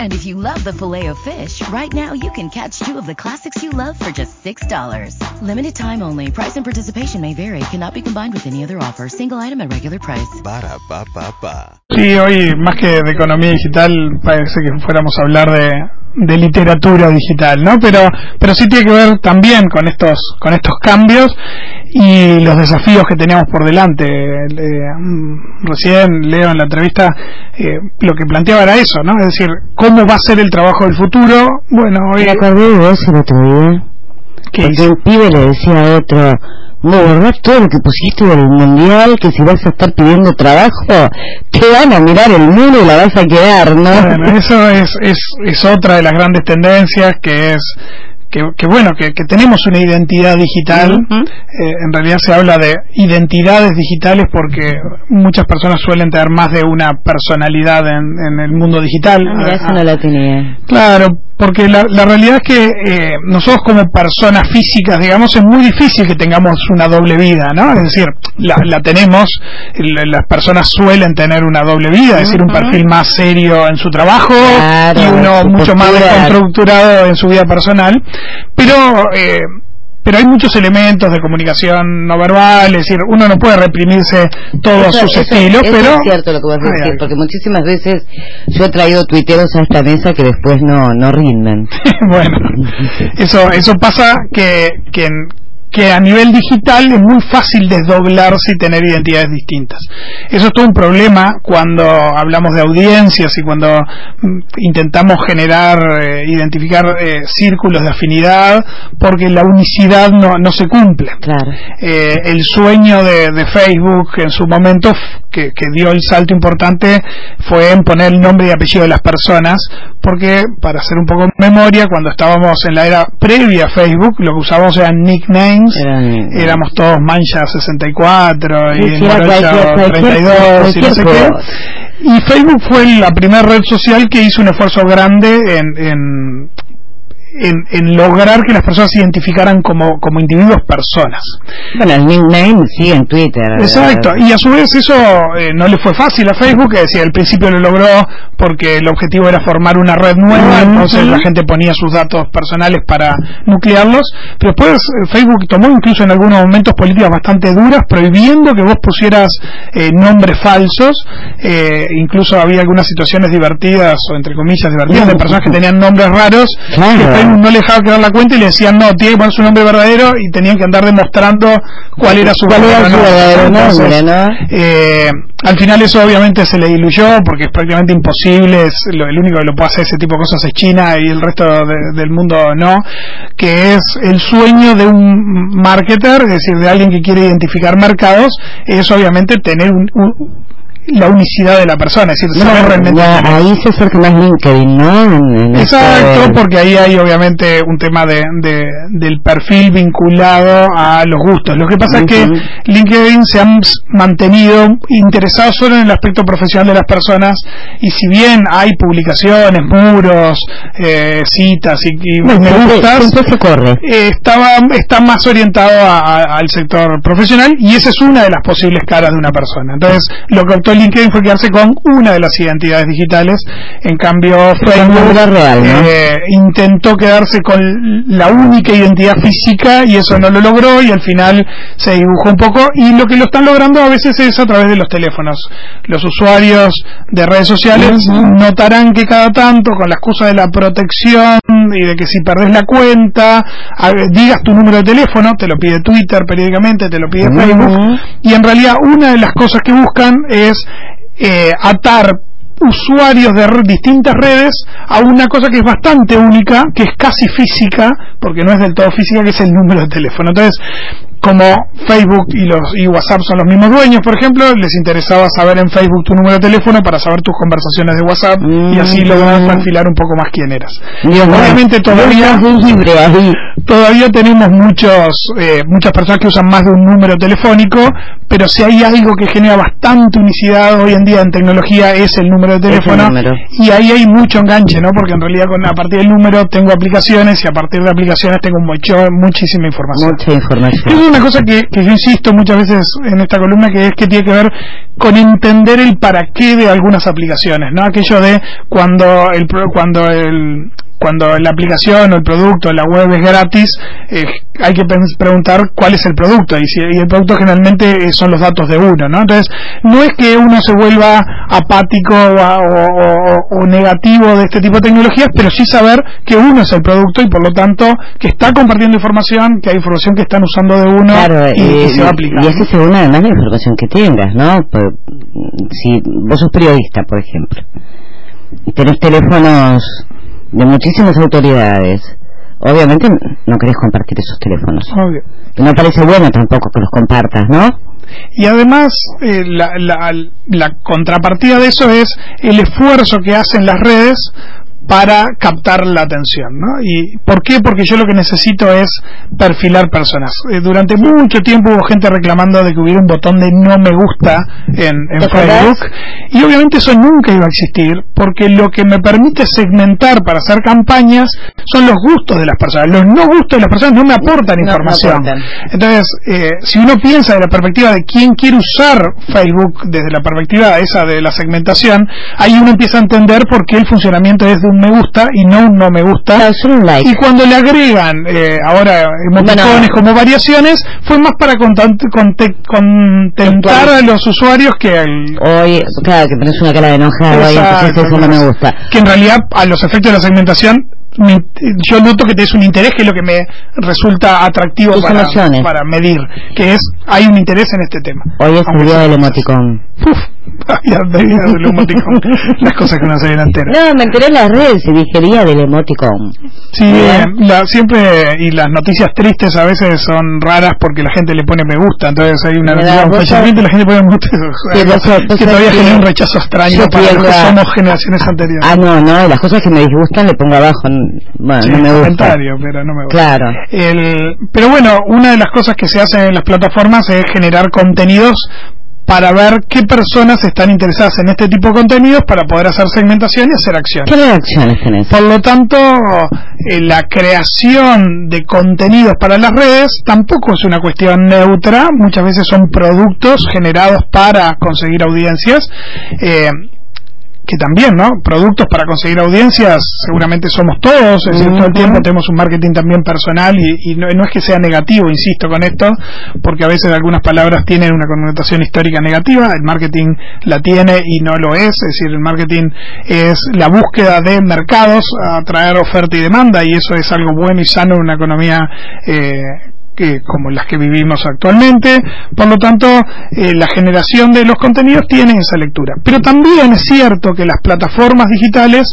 And if you love the filet of fish, right now you can catch two of the classics you love for just $6. Limited time only. Price and participation may vary. Cannot be combined with any other offer. Single item at regular price. Ba. Sí, hoy más que de economía digital parece que fuéramos a hablar de, de literatura digital, ¿no? Pero pero sí tiene que ver también con estos con estos cambios y los desafíos que teníamos por delante. Mm, recién leo en la entrevista eh, lo que planteaba era eso, ¿no? Es decir, cómo va a ser el trabajo del futuro. Bueno, hoy Me acordé de vos el otro día. un pibe le decía a otro, no, ¿verdad? Todo lo que pusiste del mundial, que si vas a estar pidiendo trabajo, te van a mirar el muro y la vas a quedar, ¿no? Bueno, eso es, es, es otra de las grandes tendencias que es que, que bueno, que, que tenemos una identidad digital. Eh, en realidad se habla de identidades digitales porque muchas personas suelen tener más de una personalidad en, en el mundo digital. Ah, mira, eso Ah, no la tenía. Claro, porque la, la realidad es que eh, nosotros como personas físicas, digamos, es muy difícil que tengamos una doble vida, ¿no? Es decir, la, la tenemos, la- las personas suelen tener una doble vida, es decir, un perfil más serio en su trabajo Claro, y uno mucho más desconstructurado en su vida personal, pero... Eh, pero hay muchos elementos de comunicación no verbal, es decir, uno no puede reprimirse todos Eso- sus eso- estilos, eso pero es cierto lo que vas a decir, porque muchísimas veces yo he traído tuiteros a esta mesa que después no, no rinden. bueno, eso eso pasa que, que, en- que a nivel digital es muy fácil desdoblarse y tener identidades distintas. Eso es todo un problema cuando hablamos de audiencias y cuando mm, intentamos generar, eh, identificar eh, círculos de afinidad, porque la unicidad no, no se cumple. Claro. Eh, el sueño de, de Facebook en su momento que, que dio el salto importante fue en poner el nombre y apellido de las personas porque para hacer un poco de memoria cuando estábamos en la era previa a Facebook lo que usábamos eran nicknames. Eran- éramos todos Mancha 64 y Sí, sí, era Morocho cualquier- cualquier- 32 y no sé qué. y Facebook fue la primera red social que hizo un esfuerzo grande en, en, en, en lograr que las personas se identificaran como, como individuos personas. Bueno, el nickname sí en Twitter. Exacto, y a su vez eso eh, no le fue fácil a Facebook, que decía al principio lo logró porque el objetivo era formar una red nueva, entonces la gente ponía sus datos personales para nuclearlos, pero después eh, Facebook tomó incluso en algunos momentos políticas bastante duras prohibiendo que vos pusieras eh, nombres falsos, eh, incluso había algunas situaciones divertidas o entre comillas divertidas de personas que tenían nombres raros Claro. que No le dejaba crear la cuenta y le decían no, tiene que poner su nombre verdadero y tenían que andar demostrando cuál era su ¿Cuál era su verdadero Entonces, nombre, no? eh, al final eso obviamente se le diluyó porque es prácticamente imposible, es lo- el único que lo puede hacer ese tipo de cosas es China y el resto de- del mundo no, que es el sueño de un marketer, es decir, de alguien que quiere identificar mercados, es obviamente tener un- un- la unicidad de la persona, es decir, No, saber realmente ya, ahí se acerca más LinkedIn, ¿no? En- en Exacto, este- porque ahí hay obviamente un tema de, de- del perfil vinculado a los gustos. Lo que pasa es que. LinkedIn se han mantenido interesado solo en el aspecto profesional de las personas y si bien hay publicaciones, muros, eh, citas y, y Bueno, me gustas, eh, estaba, está más orientado a- a- al sector profesional y esa es una de las posibles caras de una persona. Entonces, lo que optó LinkedIn fue quedarse con una de las identidades digitales, en cambio Facebook era real, ¿no? eh, intentó quedarse con la única identidad física y eso no lo logró y al final se dibujó un poco y lo que lo están logrando a veces es a través de los teléfonos. Los usuarios de redes sociales notarán que cada tanto con la excusa de la protección y de que si perdés la cuenta, a- digas tu número de teléfono, te lo pide Twitter periódicamente, te lo pide. Facebook y en realidad una de las cosas que buscan es eh, atar usuarios de distintas redes a una cosa que es bastante única, que es casi física, porque no es del todo física, que es el número de teléfono. Entonces, como Facebook y los y WhatsApp son los mismos dueños, por ejemplo, les interesaba saber en Facebook tu número de teléfono para saber tus conversaciones de WhatsApp y así Mm. lograr perfilar un poco más quién eras. Obviamente todavía todavía tenemos muchos eh, muchas personas que usan más de un número telefónico, pero si hay algo que genera bastante unicidad hoy en día en tecnología es el número de Es el teléfono número. y ahí hay mucho enganche, ¿no? Porque en realidad con a partir del número tengo aplicaciones y a partir de aplicaciones tengo mucho, muchísima información. Mucha información. Es una cosa que, que yo insisto muchas veces en esta columna que es que tiene que ver con entender el para qué de algunas aplicaciones, ¿no? Aquello de cuando el cuando el cuando la aplicación o el producto, la web es gratis, eh, hay que preguntar cuál es el producto y, si, y el producto generalmente eh, son los datos de uno, ¿no? Entonces, no es que uno se vuelva apático o, negativo de este tipo de tecnologías, pero sí saber que uno es el producto y por lo tanto que está compartiendo información, que hay información que están usando de uno Claro, y, eh, se va a aplicar. y es que según además la información que tengas, ¿no? Por- si vos sos periodista, por ejemplo, y tenés teléfonos de muchísimas autoridades, obviamente no querés compartir esos teléfonos. Obvio. No parece bueno tampoco que los compartas, ¿no? Y además, eh, la, la, la contrapartida de eso es el esfuerzo que hacen las redes para captar la atención, ¿no? ¿Y por qué? Porque yo lo que necesito es perfilar personas. Eh, durante mucho tiempo hubo gente reclamando de que hubiera un botón de no me gusta en, en. Facebook y obviamente eso nunca iba a existir porque lo que me permite segmentar para hacer campañas son los gustos de las personas. Los no gustos de las personas no me aportan No, no información. aportan. Entonces, eh, si uno piensa de la perspectiva de quién quiere usar Facebook desde la perspectiva esa de la segmentación, ahí uno empieza a entender por qué el funcionamiento es de un me gusta y no un no me gusta. Like. Y cuando le agregan eh, ahora emoticones Bueno. como variaciones, fue más para content- conte- contentar a los usuarios que al, Hoy, claro, que pones una cara de enojado y Exacto, entonces eso no me gusta. Que en realidad, a los efectos de la segmentación, mi- yo noto que tenés un interés que es lo que me resulta atractivo para, para medir, que es, hay un interés en este tema. Hoy es el día del emoticón. Uf, ya de día del emoticón, las cosas que no se ven enteras. No, me enteré en las redes y dije día del emoticón. Sí, eh, la- siempre, y las noticias tristes a veces son raras porque la gente le pone me gusta, entonces hay una noticia y la gente pone me gusta, Sí, vos que todavía genera un rechazo extraño para los que somos generaciones anteriores. Ah, no, no, las cosas que me disgustan le pongo abajo. n- Bueno, Sí, no me gusta. pero no me gusta. Claro. El, pero bueno, una de las cosas que se hacen en las plataformas es generar contenidos para ver qué personas están interesadas en este tipo de contenidos para poder hacer segmentación y hacer acciones. ¿Qué reacciones tenés? Por lo tanto, eh, la creación de contenidos para las redes tampoco es una cuestión neutra, muchas veces son productos generados para conseguir audiencias. eh, que también, ¿no? Productos para conseguir audiencias, seguramente somos todos, es decir, todo el tiempo tenemos un marketing también personal y, y no, no es que sea negativo, insisto con esto, porque a veces algunas palabras tienen una connotación histórica negativa, el marketing la tiene y no lo es, es decir, el marketing es la búsqueda de mercados, atraer oferta y demanda y eso es algo bueno y sano en una economía eh, que, como las que vivimos actualmente. Por lo tanto, eh, la generación de los contenidos tiene esa lectura. Pero también es cierto que las plataformas digitales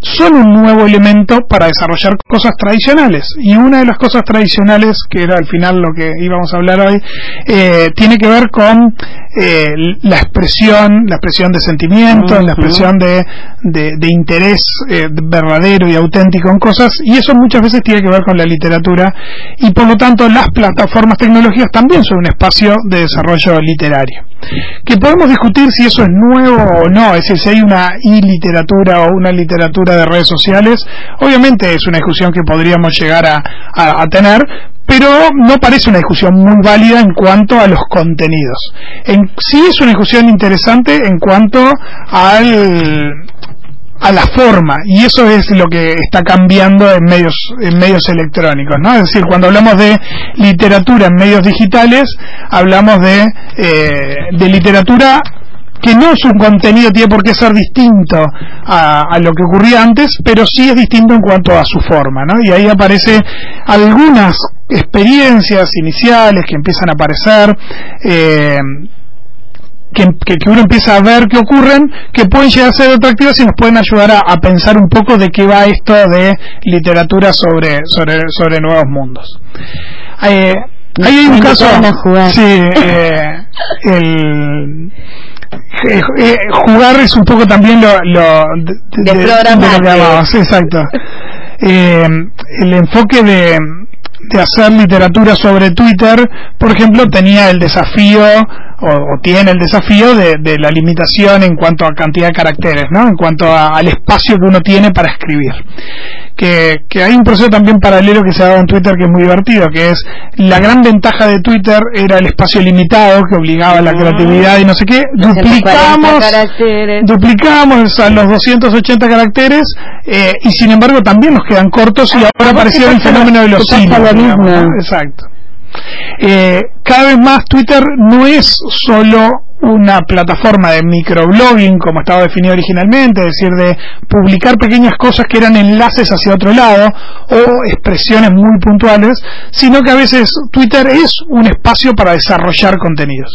son un nuevo elemento para desarrollar cosas tradicionales. Y una de las cosas tradicionales, que era al final lo que íbamos a hablar hoy, eh, tiene que ver con eh, la expresión, la expresión de sentimientos, la expresión de, de, de interés eh, verdadero y auténtico en cosas, y eso muchas veces tiene que ver con la literatura, y por lo tanto las plataformas tecnológicas también son un espacio de desarrollo literario. Que podemos discutir si eso es nuevo o no, es decir, si hay una iliteratura o una literatura de redes sociales, obviamente es una discusión que podríamos llegar a, a- a tener, pero no parece una discusión muy válida en cuanto a los contenidos. En, sí es una discusión interesante en cuanto al a la forma y eso es lo que está cambiando en medios en medios electrónicos no es decir cuando hablamos de literatura en medios digitales hablamos de eh, de literatura que no su contenido tiene por qué ser distinto a, a lo que ocurría antes, pero sí es distinto en cuanto a su forma, ¿no? Y ahí aparece algunas experiencias iniciales que empiezan a aparecer, eh, que, que, que uno empieza a ver que ocurren, que pueden llegar a ser atractivas y nos pueden ayudar a, a pensar un poco de qué va esto de literatura sobre, sobre, sobre nuevos mundos. Eh, Ahí hay un caso. Sí, eh, el. eh, eh, jugar es un poco también lo, lo De programar, lo que sí. llamabas, exacto. Eh, el enfoque de, de hacer literatura sobre Twitter, por ejemplo, tenía el desafío o, o tiene el desafío de, de la limitación en cuanto a cantidad de caracteres, ¿no? En cuanto a- al espacio que uno tiene para escribir. Que, que hay un proceso también paralelo que se ha dado en Twitter que es muy divertido, que es la gran ventaja de Twitter era el espacio limitado que obligaba a la creatividad y no sé qué. 240 Duplicamos duplicamos a los 280 caracteres eh, y sin embargo también nos quedan cortos y ahora ¿a vos apareció el fenómeno de lo- los? ¿no? exacto Eh, cada vez más Twitter no es solo una plataforma de microblogging como estaba definido originalmente, es decir, de publicar pequeñas cosas que eran enlaces hacia otro lado o expresiones muy puntuales, sino que a veces Twitter es un espacio para desarrollar contenidos.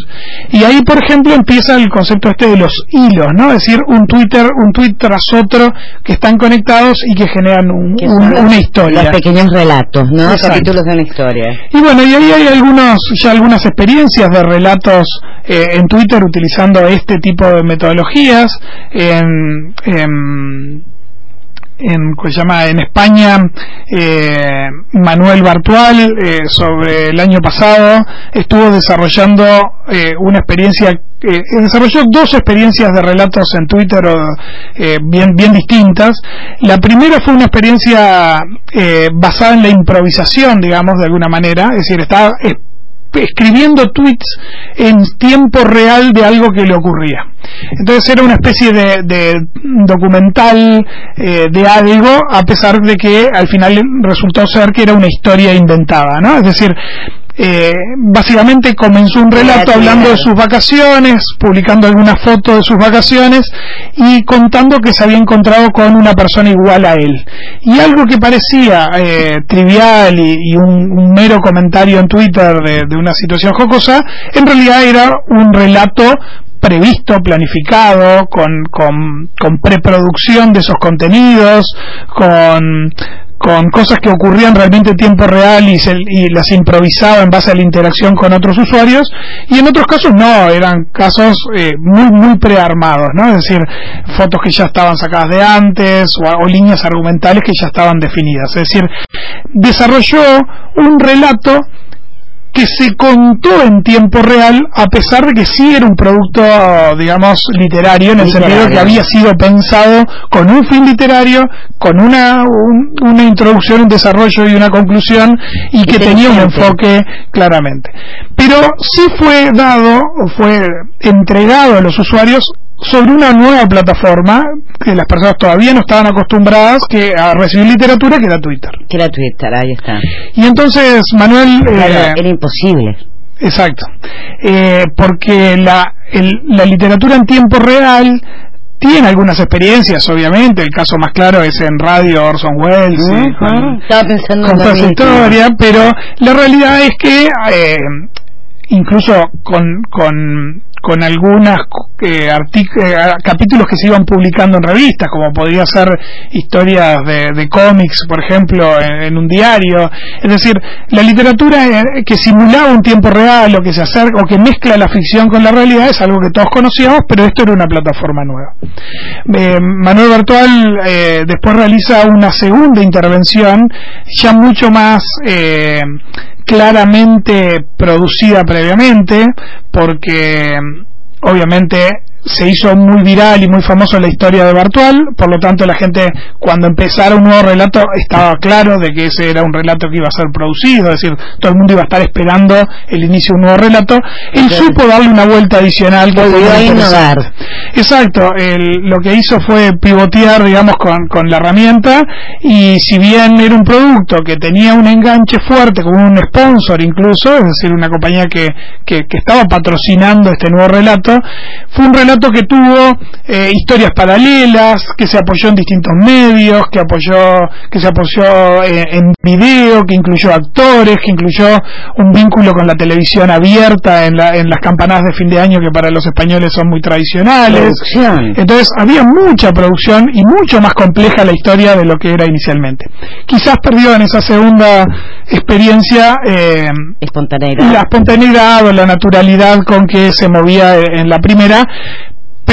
Y ahí, por ejemplo, empieza el concepto este de los hilos, ¿no? Es decir, un Twitter, un tweet tras otro que están conectados y que generan un- Que un- son los- una historia. Los pequeños relatos, ¿no? Exacto. Capítulos de una historia. Y bueno, y ahí hay algunos, ya algunas experiencias de relatos eh, en Twitter utilizando este tipo de metodologías. En, en, en, ¿cómo se llama? en España, eh, Manuel Bartual, eh, sobre el año pasado, estuvo desarrollando eh, una experiencia, eh, desarrolló dos experiencias de relatos en Twitter eh, bien, bien distintas. La primera fue una experiencia basada en la improvisación, digamos, de alguna manera, es decir, estaba escribiendo tweets en tiempo real de algo que le ocurría. Entonces era una especie de, documental eh, de algo, a pesar de que al final resultó ser que era una historia inventada, ¿no? Es decir, eh, básicamente comenzó un relato hablando de sus vacaciones, publicando algunas fotos de sus vacaciones y contando que se había encontrado con una persona igual a él. Y algo que parecía eh, trivial y, y un, un mero comentario en Twitter de, de una situación jocosa, en realidad era un relato previsto, planificado, con, con, con preproducción de esos contenidos, con, con cosas que ocurrían realmente en tiempo real y, se- y las improvisaba en base a la interacción con otros usuarios, y en otros casos no, eran casos eh, muy, muy prearmados, ¿no? Es decir, fotos que ya estaban sacadas de antes o, o líneas argumentales que ya estaban definidas. Es decir, desarrolló un relato que se contó en tiempo real a pesar de que sí era un producto, digamos, literario, en el Literario. sentido que había sido pensado con un fin literario, con una, un- una introducción, un desarrollo y una conclusión, y que tenía un enfoque claramente. Pero sí fue dado, o fue entregado a los usuarios sobre una nueva plataforma que las personas todavía no estaban acostumbradas que a recibir literatura que era Twitter. Que era Twitter, ahí está. Y entonces Manuel eh, Claro, era imposible. Exacto. Eh, porque la, el- la literatura en tiempo real tiene algunas experiencias, obviamente. El caso más claro es en radio Orson Welles con, Estaba pensando con toda historia, pero la realidad es que eh, incluso con, con, con algunas eh, eh, capítulos que se iban publicando en revistas, como podría ser historias de, de cómics, por ejemplo, en, un diario. Es decir, la literatura eh, que simulaba un tiempo real o que se acerca o que mezcla la ficción con la realidad es algo que todos conocíamos, pero esto era una plataforma nueva. Eh, Manuel Bertual eh, después realiza una segunda intervención ya mucho más claramente producida previamente porque obviamente se hizo muy viral y muy famoso la historia de Bartual, por lo tanto la gente cuando empezara un nuevo relato estaba claro de que ese era un relato que iba a ser producido, es decir, todo el mundo iba a estar esperando el inicio de un nuevo relato. Él supo darle una vuelta adicional que Volvió a innovar. Exacto, el- lo que hizo fue pivotear, digamos, con, con la herramienta y si bien era un producto que tenía un enganche fuerte con un sponsor incluso, es decir, una compañía que, que, que estaba patrocinando este nuevo relato, fue un relato relato que tuvo eh, historias paralelas, que se apoyó en distintos medios, que apoyó, que se apoyó eh, en video, que incluyó actores, que incluyó un vínculo con la televisión abierta en, la, en las campanadas de fin de año que para los españoles son muy tradicionales. Entonces había mucha producción y mucho más compleja la historia de lo que era inicialmente. Quizás perdió en esa segunda experiencia eh, espontaneidad. la espontaneidad o la naturalidad con que se movía en la primera,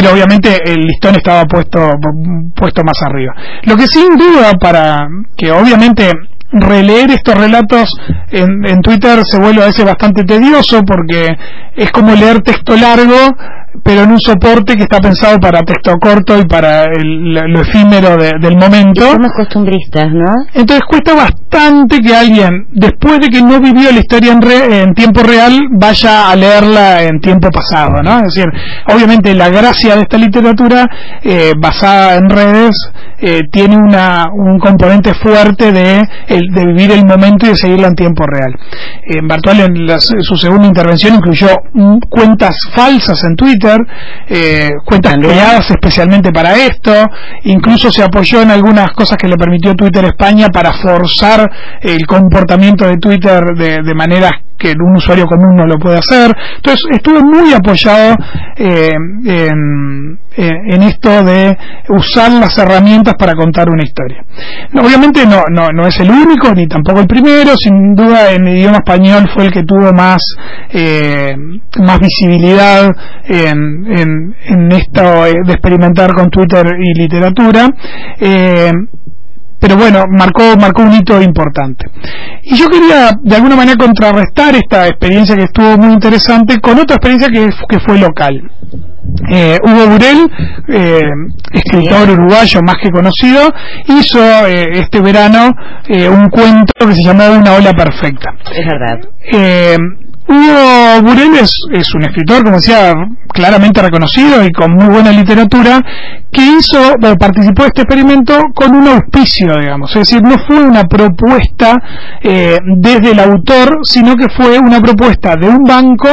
pero obviamente el listón estaba puesto puesto más arriba. Lo que sin duda para que obviamente releer estos relatos en, en Twitter se vuelve a veces bastante tedioso porque es como leer texto largo pero en un soporte que está pensado para texto corto y para el, lo efímero del momento. Somos costumbristas, ¿no? Entonces cuesta bastante que alguien, después de que no vivió la historia en, en tiempo real, vaya a leerla en tiempo pasado, ¿no? Es decir, obviamente la gracia de esta literatura eh, basada en redes eh, tiene una, un componente fuerte de, de vivir el momento y de seguirla en tiempo real. En Bartual, en su segunda intervención, incluyó cuentas falsas en Twitter, eh, cuentas creadas especialmente para esto, incluso se apoyó en algunas cosas que le permitió Twitter España para forzar el comportamiento de Twitter de, de maneras que un usuario común no lo puede hacer. Entonces estuve muy apoyado eh, en, en, esto de usar las herramientas para contar una historia. obviamente no, no, no es el único ni tampoco el primero, sin duda en idioma español fue el que tuvo más, eh, más visibilidad en, esto de experimentar con Twitter y literatura. Eh, pero bueno, marcó, marcó un hito importante. Y yo quería de alguna manera contrarrestar esta experiencia que estuvo muy interesante con otra experiencia que, que fue local. Eh, Hugo Burel, eh, escritor uruguayo más que conocido, hizo eh, este verano un cuento que se llamó Una ola perfecta. Es verdad. Eh, Hugo Burel es, un escritor, como decía, claramente reconocido y con muy buena literatura, que hizo, participó de este experimento con un auspicio, digamos. Es decir, no fue una propuesta eh, desde el autor, sino que fue una propuesta de un banco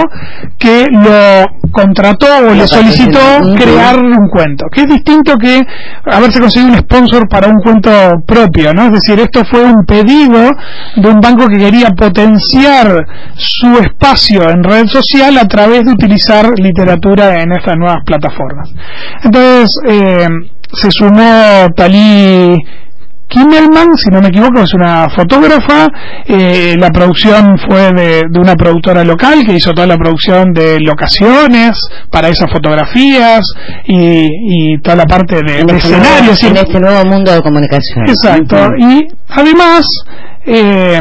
que lo contrató o le solicitó crear un cuento. Que es distinto que haberse conseguido un sponsor para un cuento propio, ¿no? Es decir, esto fue un pedido de un banco que quería potenciar su espacio en red social a través de utilizar literatura en estas nuevas plataformas. Entonces, eh, se sumó Talí Kimmelman, si no me equivoco, es una fotógrafa. Eh, la producción fue de, una productora local que hizo toda la producción de locaciones para esas fotografías y, toda la parte de, escenarios. en este nuevo mundo de comunicación. Exacto. Y además, eh,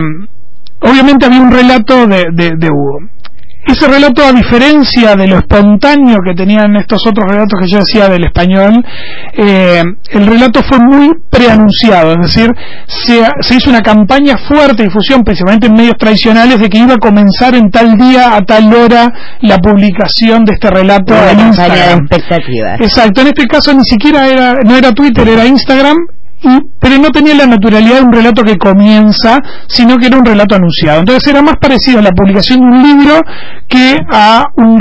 obviamente había un relato de, de, Hugo. Ese relato, a diferencia de lo espontáneo que tenían estos otros relatos que yo decía del español, eh, el relato fue muy preanunciado, es decir, se, hizo una campaña fuerte de difusión, principalmente en medios tradicionales, de que iba a comenzar en tal día, a tal hora, la publicación de este relato en Instagram. Exacto, en este caso ni siquiera era, no era Twitter, era Instagram, pero no tenía la naturalidad de un relato que comienza, sino que era un relato anunciado. Entonces era más parecido a la publicación de un libro que a un,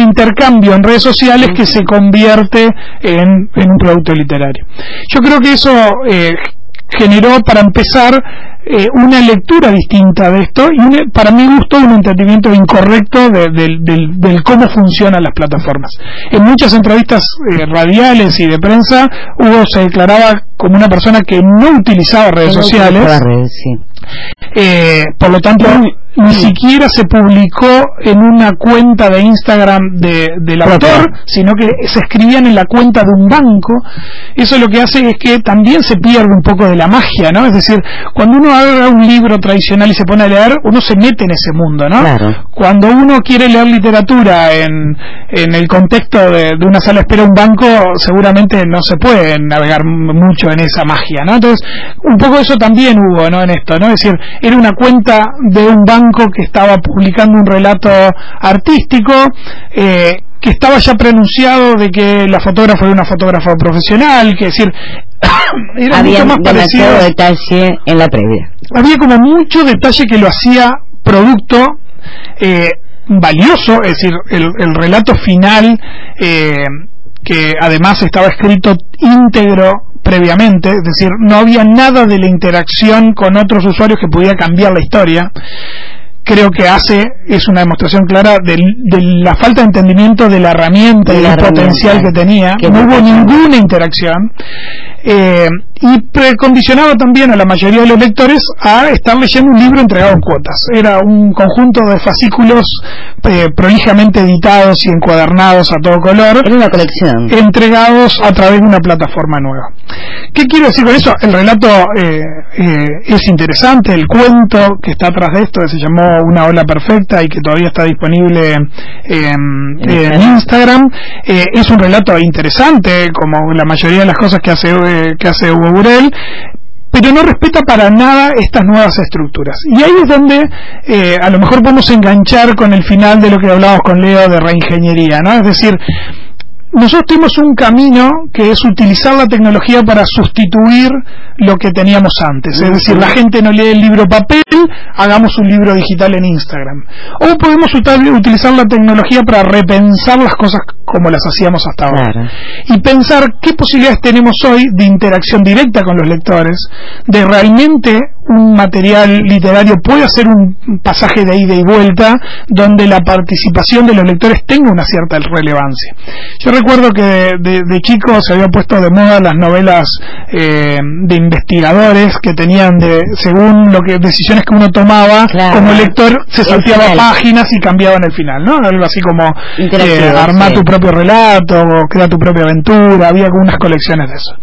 intercambio en redes sociales que se convierte en, un producto literario. Yo creo que eso eh, generó para empezar eh, una lectura distinta de esto y para mi gusto un entendimiento incorrecto de, del cómo funcionan las plataformas. En muchas entrevistas eh, radiales y de prensa Hugo se declaraba como una persona que no utilizaba redes sociales. Eh, por lo tanto, ni siquiera se publicó en una cuenta de Instagram de, del autor, sino que se escribían en la cuenta de un banco. Eso lo que hace es que también se pierde un poco de la magia, ¿no? Es decir, cuando uno abre un libro tradicional y se pone a leer, uno se mete en ese mundo, ¿no? Cuando uno quiere leer literatura en, en el contexto de, de una sala espera un banco, seguramente no se puede navegar mucho en esa magia, ¿no? Entonces, un poco eso también hubo, ¿no? En esto, ¿no? Es decir, era una cuenta de un banco que estaba publicando un relato artístico, eh, que estaba ya pronunciado de que la fotógrafa era una fotógrafa profesional, que decir, era había mucho más parecido. detalle en la previa. Había como mucho detalle que lo hacía producto eh, valioso, es decir, el, relato final eh, que además estaba escrito íntegro previamente, es decir, no había nada de la interacción con otros usuarios que pudiera cambiar la historia creo que hace es una demostración clara de, la falta de entendimiento de la herramienta y del potencial que tenía. no hubo ninguna interacción. Eh, y precondicionaba también a la mayoría de los lectores a estar leyendo un libro entregado en cuotas. Era un conjunto de fascículos eh, prolijamente editados y encuadernados a todo color. Era una colección. Entregados a través de una plataforma nueva. ¿Qué quiero decir con eso? El relato eh, es interesante, el cuento que está atrás de esto, que se llamó una ola perfecta y que todavía está disponible en, Instagram. Eh, es un relato interesante, como la mayoría de las cosas que hace, eh, que hace Hugo Burel, pero no respeta para nada estas nuevas estructuras. Y ahí es donde eh, a lo mejor podemos enganchar con el final de lo que hablábamos con Leo de reingeniería, ¿no? Es decir, nosotros tenemos un camino que es utilizar la tecnología para sustituir lo que teníamos antes. Es decir, la gente no lee el libro papel, hagamos un libro digital en Instagram. O podemos utilizar la tecnología para repensar las cosas como las hacíamos hasta ahora. Y pensar qué posibilidades tenemos hoy de interacción directa con los lectores, de realmente un material literario puede hacer un pasaje de ida y vuelta donde la participación de los lectores tenga una cierta relevancia. Yo recuerdo que de, chico se había puesto de moda las novelas eh, de investigadores que tenían de según lo que decisiones que uno tomaba como lector se salteaba páginas y cambiaban el final, ¿no? Algo así como eh, armar tu propio relato o crear tu propia aventura, había algunas colecciones de eso.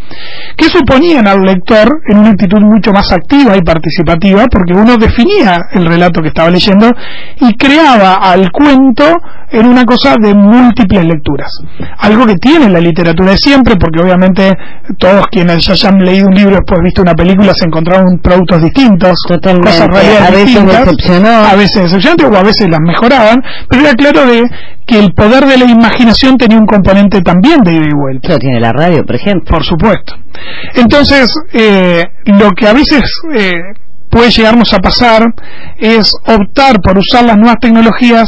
Que suponían al lector en una actitud mucho más activa y participativa porque uno definía el relato que estaba leyendo y creaba al cuento en una cosa de múltiples lecturas. Algo que tiene la literatura de siempre, porque obviamente todos quienes ya hayan leído un libro después visto una película se encontraron productos distintos, cosas a veces decepcionó. a veces decepcionantes o a veces las mejoraban, pero era claro de que el poder de la imaginación tenía un componente también de ida y vuelta. Lo tiene la radio, por ejemplo. Por supuesto. Entonces, eh, lo que a veces eh, puede llegarnos a pasar es optar por usar las nuevas tecnologías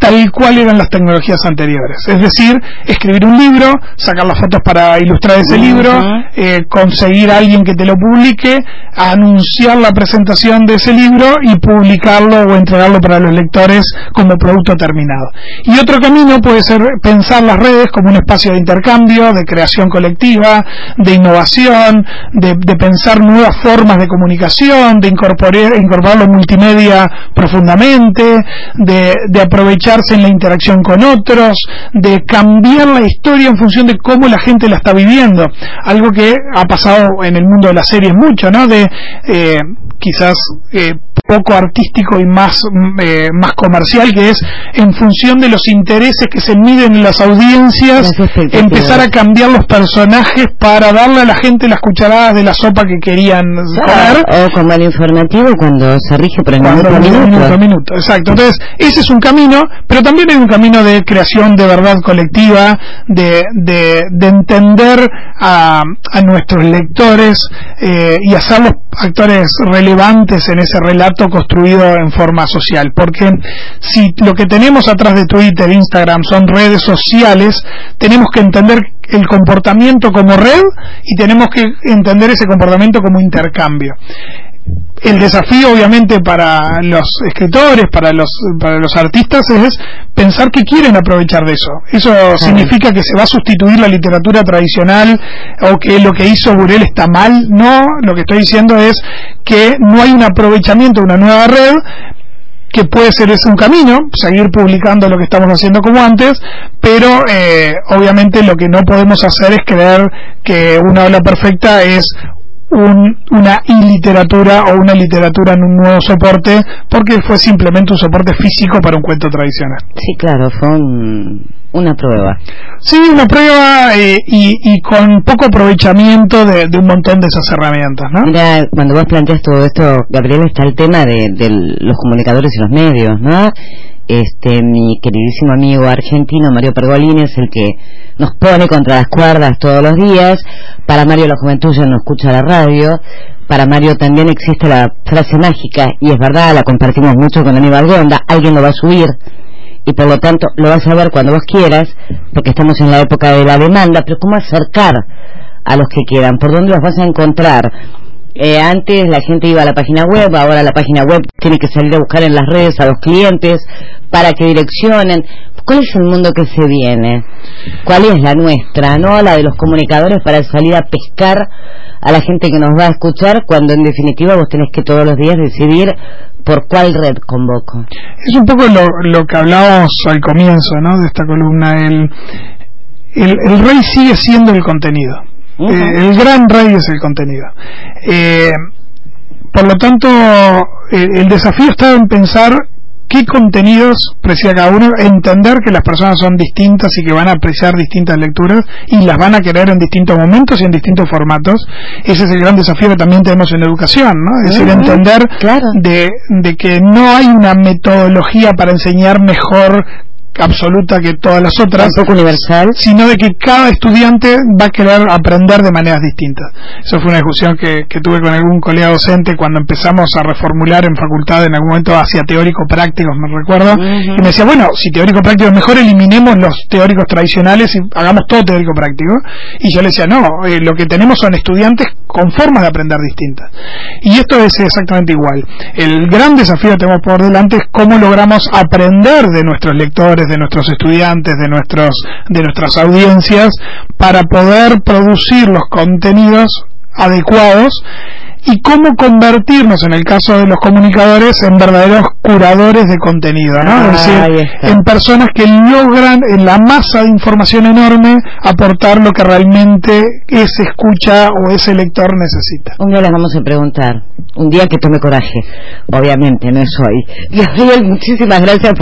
tal cual eran las tecnologías anteriores. Es decir, escribir un libro, sacar las fotos para ilustrar ese libro, eh, conseguir a alguien que te lo publique, anunciar la presentación de ese libro y publicarlo o entregarlo para los lectores como producto terminado. Y otro camino puede ser pensar las redes como un espacio de intercambio, de creación colectiva, de innovación, de, pensar nuevas formas de comunicación, de incorporar, incorporar lo multimedia profundamente, de, de aprovechar en la interacción con otros, de cambiar la historia en función de cómo la gente la está viviendo. Algo que ha pasado en el mundo de las series mucho, ¿no? De eh, quizás eh, poco artístico y más, mm, eh, más comercial, que es en función de los intereses que se miden en las audiencias, empezar a cambiar los personajes para darle a la gente las cucharadas de la sopa que querían comer. O como el informativo cuando se rige por el minuto minuto. minuto. Exacto. Entonces, ese es un camino, pero también hay un camino de creación de verdad colectiva, de, de, de entender a, a nuestros lectores eh, y hacerlos actores relevantes en ese relato construido en forma social. Porque si lo que tenemos atrás de Twitter, Instagram son redes sociales, tenemos que entender el comportamiento como red y tenemos que entender ese comportamiento como intercambio el desafío obviamente para los escritores, para los, para los artistas es pensar que quieren aprovechar de eso. Eso significa que se va a sustituir la literatura tradicional o que lo que hizo Burel está mal. No, lo que estoy diciendo es que no hay un aprovechamiento de una nueva red, que puede ser ese un camino, seguir publicando lo que estamos haciendo como antes, pero eh, obviamente lo que no podemos hacer es creer que una ola perfecta es un, una iliteratura o una literatura en un nuevo soporte porque fue simplemente un soporte físico para un cuento tradicional. Sí, claro, fue una prueba. Sí, una prueba eh, y, y, con poco aprovechamiento de, de, un montón de esas herramientas, ¿no? Mira, cuando vos planteas todo esto, Gabriel, está el tema de, de los comunicadores y los medios, ¿no? este mi queridísimo amigo argentino Mario Pergolini es el que nos pone contra las cuerdas todos los días. Para Mario la juventud ya no escucha la radio. Para Mario también existe la frase mágica, y es verdad, la compartimos mucho con Aníbal Gonda, alguien lo va a subir. Y por lo tanto lo vas a ver cuando vos quieras, porque estamos en la época de la demanda, pero cómo acercar a los que quieran, por dónde los vas a encontrar. Eh, antes la gente iba a la página web, ahora la página web tiene que salir a buscar en las redes a los clientes para que direccionen. ¿Cuál es el mundo que se viene? ¿Cuál es la nuestra? ¿No? La de los comunicadores para salir a pescar a la gente que nos va a escuchar cuando en definitiva vos tenés que todos los días decidir por cuál red convoco. Es un poco lo, lo que hablábamos al comienzo ¿no? de esta columna. El, el, el rey sigue siendo el contenido. Eh, el gran rey es el contenido. Eh, por lo tanto, eh, el desafío está en pensar qué contenidos aprecia cada uno, entender que las personas son distintas y que van a apreciar distintas lecturas y las van a querer en distintos momentos y en distintos formatos. Ese es el gran desafío que también tenemos en educación, ¿no? Es decir, entender de, de que no hay una metodología para enseñar mejor absoluta que todas las otras, universal, sino de que cada estudiante va a querer aprender de maneras distintas. Eso fue una discusión que, tuve con algún colega docente cuando empezamos a reformular en facultad en algún momento hacia teóricos prácticos, me recuerdo, y me decía, bueno, si teórico práctico es mejor, eliminemos los teóricos tradicionales y hagamos todo teórico práctico. Y yo le decía, no, eh, lo que tenemos son estudiantes con formas de aprender distintas. Y esto es exactamente igual. El gran desafío que tenemos por delante es cómo logramos aprender de nuestros lectores, de nuestros estudiantes, de nuestros de nuestras audiencias para poder producir los contenidos adecuados y cómo convertirnos, en el caso de los comunicadores, en verdaderos curadores de contenido, ¿no? es decir, en personas que logran en la masa de información enorme aportar lo que realmente ese escucha o ese lector necesita. Un día les vamos a preguntar, un día que tome coraje, obviamente, no es hoy. Gabriel, muchísimas gracias por